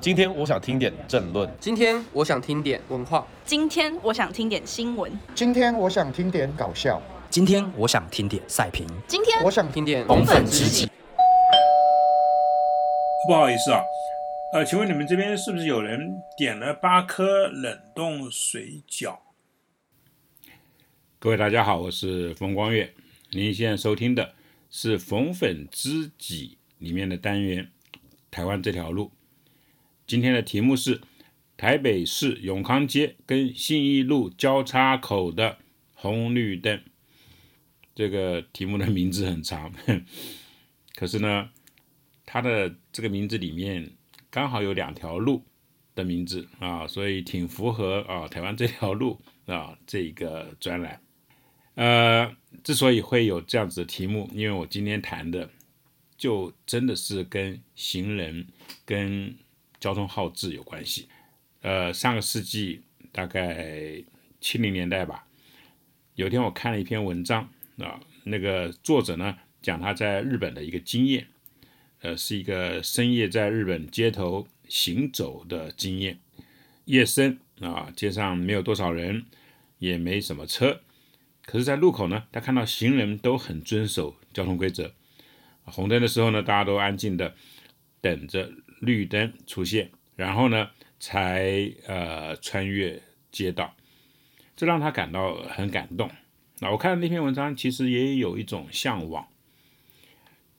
今天我想听点政论。今天我想听点文化。今天我想听点新闻。今天我想听点搞笑。今天我想听点赛评。今天我想听点红粉知己。不好意思啊，呃，请问你们这边是不是有人点了八颗冷冻水饺？各位大家好，我是冯光月，您现在收听的是《逢粉知己》里面的单元《台湾这条路》。今天的题目是台北市永康街跟信义路交叉口的红绿灯。这个题目的名字很长，可是呢，它的这个名字里面刚好有两条路的名字啊，所以挺符合啊台湾这条路啊这个专栏。呃，之所以会有这样子的题目，因为我今天谈的就真的是跟行人跟交通号志有关系。呃，上个世纪大概七零年代吧，有一天我看了一篇文章。啊，那个作者呢讲他在日本的一个经验，呃，是一个深夜在日本街头行走的经验。夜深啊，街上没有多少人，也没什么车，可是，在路口呢，他看到行人都很遵守交通规则。红灯的时候呢，大家都安静的等着绿灯出现，然后呢，才呃穿越街道，这让他感到很感动。那我看那篇文章，其实也有一种向往。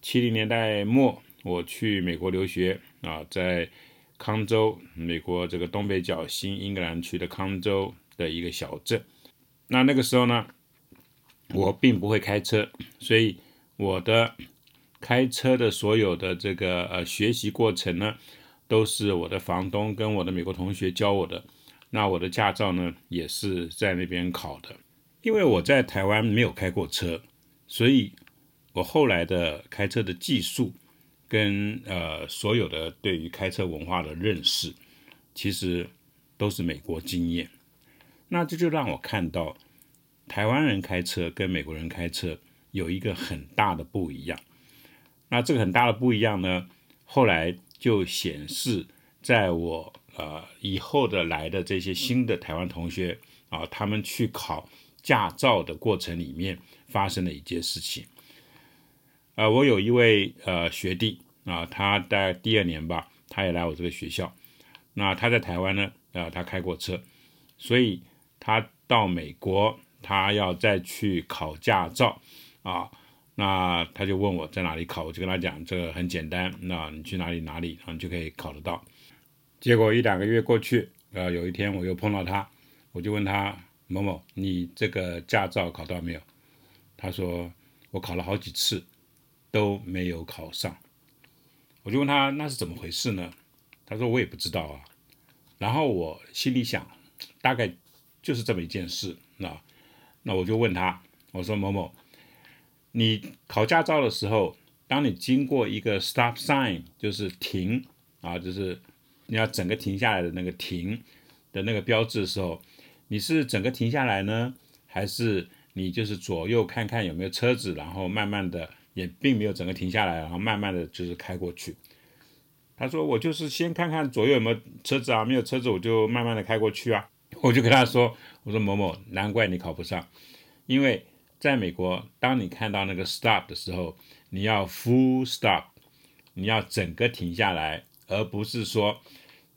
七零年代末，我去美国留学啊，在康州，美国这个东北角新英格兰区的康州的一个小镇。那那个时候呢，我并不会开车，所以我的开车的所有的这个呃学习过程呢，都是我的房东跟我的美国同学教我的。那我的驾照呢，也是在那边考的。因为我在台湾没有开过车，所以我后来的开车的技术跟呃所有的对于开车文化的认识，其实都是美国经验。那这就让我看到台湾人开车跟美国人开车有一个很大的不一样。那这个很大的不一样呢，后来就显示在我呃以后的来的这些新的台湾同学啊，他们去考。驾照的过程里面发生了一件事情，呃，我有一位呃学弟啊，他在第二年吧，他也来我这个学校。那他在台湾呢，呃，他开过车，所以他到美国，他要再去考驾照啊。那他就问我在哪里考，我就跟他讲，这个很简单，那你去哪里哪里，然后就可以考得到。结果一两个月过去，呃，有一天我又碰到他，我就问他。某某，你这个驾照考到没有？他说我考了好几次都没有考上。我就问他那是怎么回事呢？他说我也不知道啊。然后我心里想，大概就是这么一件事。那那我就问他，我说某某，你考驾照的时候，当你经过一个 stop sign，就是停啊，就是你要整个停下来的那个停的那个标志的时候。你是整个停下来呢，还是你就是左右看看有没有车子，然后慢慢的也并没有整个停下来，然后慢慢的就是开过去。他说我就是先看看左右有没有车子啊，没有车子我就慢慢的开过去啊。我就跟他说，我说某某，难怪你考不上，因为在美国，当你看到那个 stop 的时候，你要 full stop，你要整个停下来，而不是说。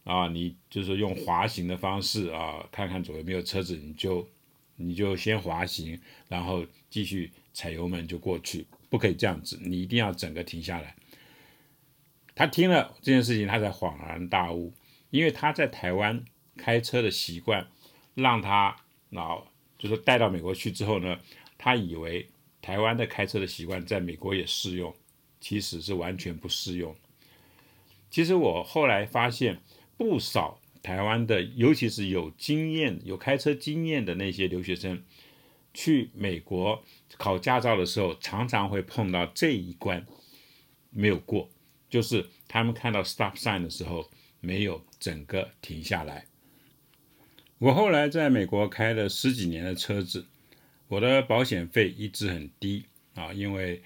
啊，你就是用滑行的方式啊，看看左右没有车子，你就你就先滑行，然后继续踩油门就过去，不可以这样子，你一定要整个停下来。他听了这件事情，他才恍然大悟，因为他在台湾开车的习惯，让他老，就是带到美国去之后呢，他以为台湾的开车的习惯在美国也适用，其实是完全不适用。其实我后来发现。不少台湾的，尤其是有经验、有开车经验的那些留学生，去美国考驾照的时候，常常会碰到这一关没有过，就是他们看到 stop sign 的时候没有整个停下来。我后来在美国开了十几年的车子，我的保险费一直很低啊，因为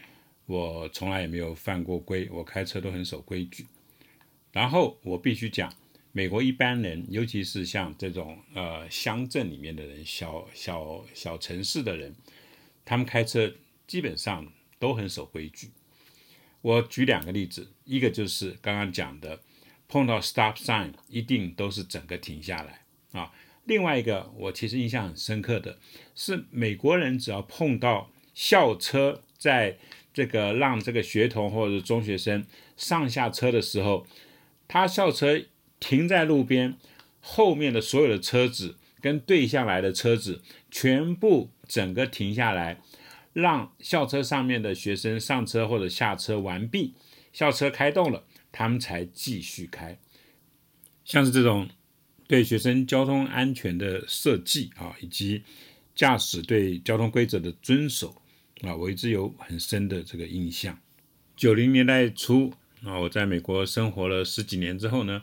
我从来也没有犯过规，我开车都很守规矩。然后我必须讲，美国一般人，尤其是像这种呃乡镇里面的人、小小小城市的人，他们开车基本上都很守规矩。我举两个例子，一个就是刚刚讲的，碰到 stop sign 一定都是整个停下来啊。另外一个我其实印象很深刻的是，美国人只要碰到校车在这个让这个学童或者中学生上下车的时候，他校车停在路边，后面的所有的车子跟对向来的车子全部整个停下来。让校车上面的学生上车或者下车完毕，校车开动了，他们才继续开。像是这种对学生交通安全的设计啊，以及驾驶对交通规则的遵守啊，我一直有很深的这个印象。九零年代初啊，我在美国生活了十几年之后呢，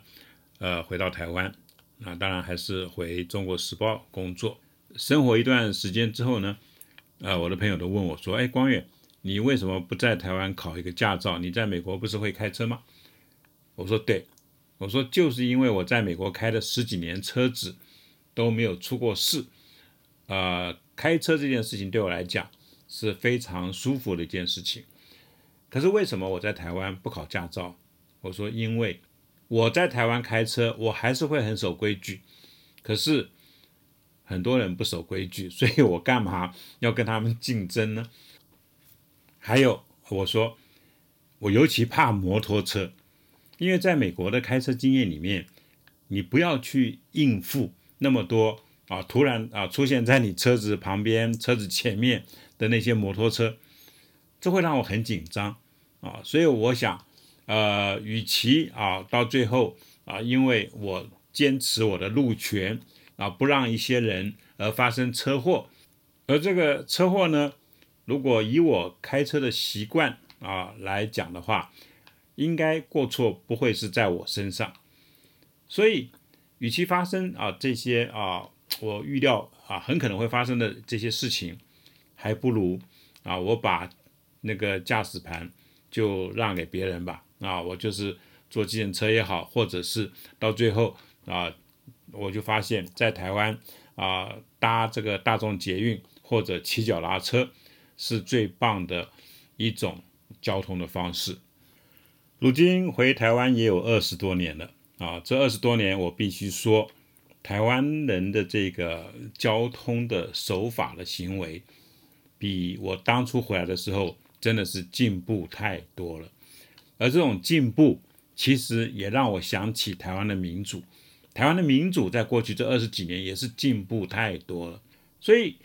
呃，回到台湾，那当然还是回中国时报工作，生活一段时间之后呢。啊，我的朋友都问我说：“哎，光远，你为什么不在台湾考一个驾照？你在美国不是会开车吗？”我说：“对，我说就是因为我在美国开了十几年车子都没有出过事，呃，开车这件事情对我来讲是非常舒服的一件事情。可是为什么我在台湾不考驾照？我说因为我在台湾开车，我还是会很守规矩，可是。”很多人不守规矩，所以我干嘛要跟他们竞争呢？还有，我说我尤其怕摩托车，因为在美国的开车经验里面，你不要去应付那么多啊，突然啊出现在你车子旁边、车子前面的那些摩托车，这会让我很紧张啊。所以我想，呃，与其啊到最后啊，因为我坚持我的路权。啊，不让一些人而发生车祸，而这个车祸呢，如果以我开车的习惯啊来讲的话，应该过错不会是在我身上，所以与其发生啊这些啊我预料啊很可能会发生的这些事情，还不如啊我把那个驾驶盘就让给别人吧，啊我就是坐计程车也好，或者是到最后啊。我就发现，在台湾啊，搭这个大众捷运或者骑脚踏车是最棒的一种交通的方式。如今回台湾也有二十多年了啊，这二十多年我必须说，台湾人的这个交通的守法的行为，比我当初回来的时候真的是进步太多了。而这种进步，其实也让我想起台湾的民主。台湾的民主在过去这二十几年也是进步太多了，所以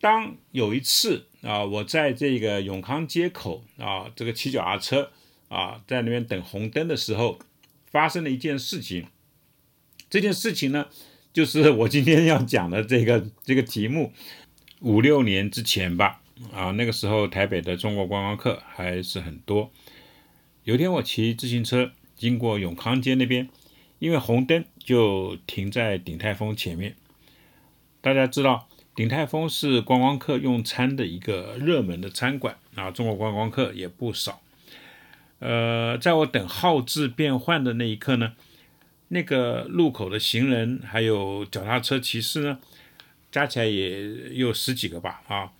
当有一次啊，我在这个永康街口啊，这个骑脚踏车啊，在那边等红灯的时候，发生了一件事情。这件事情呢，就是我今天要讲的这个这个题目。五六年之前吧，啊，那个时候台北的中国观光客还是很多。有天我骑自行车经过永康街那边。因为红灯就停在鼎泰丰前面。大家知道，鼎泰丰是观光客用餐的一个热门的餐馆啊，中国观光客也不少。呃，在我等号志变换的那一刻呢，那个路口的行人还有脚踏车骑士呢，加起来也有十几个吧啊。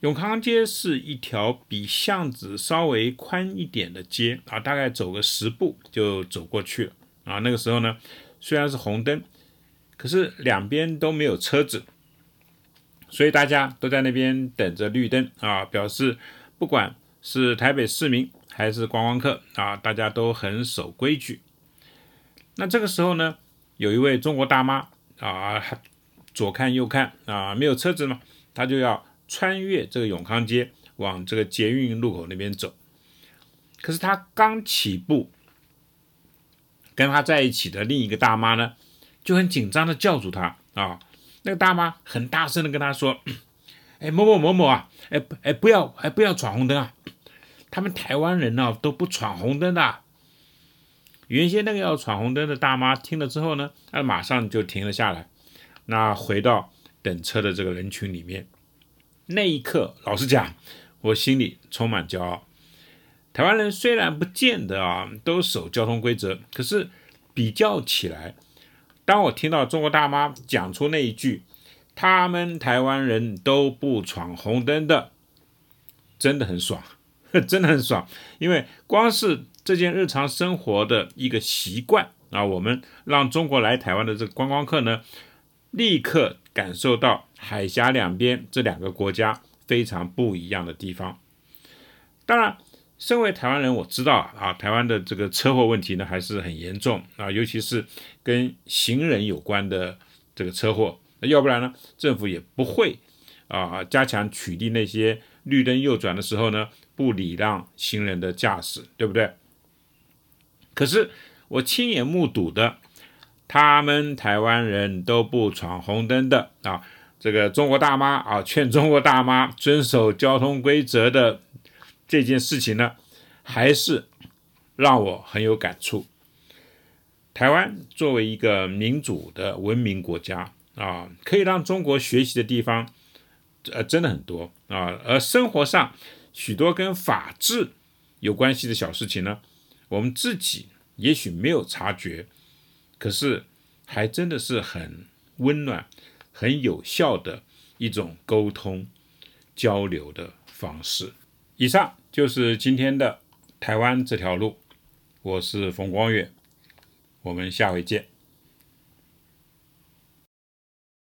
永康街是一条比巷子稍微宽一点的街啊，大概走个十步就走过去了。啊，那个时候呢，虽然是红灯，可是两边都没有车子，所以大家都在那边等着绿灯啊，表示不管是台北市民还是观光客啊，大家都很守规矩。那这个时候呢，有一位中国大妈啊，左看右看啊，没有车子嘛，她就要穿越这个永康街往这个捷运路口那边走，可是她刚起步。跟她在一起的另一个大妈呢，就很紧张的叫住她啊。那个大妈很大声的跟她说：“ 哎，某某某某啊，哎哎，不要哎不要闯红灯啊！他们台湾人呢都不闯红灯的。”原先那个要闯红灯的大妈听了之后呢，她马上就停了下来，那回到等车的这个人群里面。那一刻，老实讲，我心里充满骄傲。台湾人虽然不见得啊都守交通规则，可是比较起来，当我听到中国大妈讲出那一句“他们台湾人都不闯红灯的”，真的很爽，真的很爽。因为光是这件日常生活的一个习惯啊，我们让中国来台湾的这个观光客呢，立刻感受到海峡两边这两个国家非常不一样的地方。当然。身为台湾人，我知道啊，台湾的这个车祸问题呢还是很严重啊，尤其是跟行人有关的这个车祸。那要不然呢，政府也不会啊加强取缔那些绿灯右转的时候呢不礼让行人的驾驶，对不对？可是我亲眼目睹的，他们台湾人都不闯红灯的啊，这个中国大妈啊劝中国大妈遵守交通规则的。这件事情呢，还是让我很有感触。台湾作为一个民主的文明国家啊，可以让中国学习的地方，呃，真的很多啊。而生活上许多跟法治有关系的小事情呢，我们自己也许没有察觉，可是还真的是很温暖、很有效的一种沟通交流的方式。以上就是今天的台湾这条路，我是冯光远，我们下回见。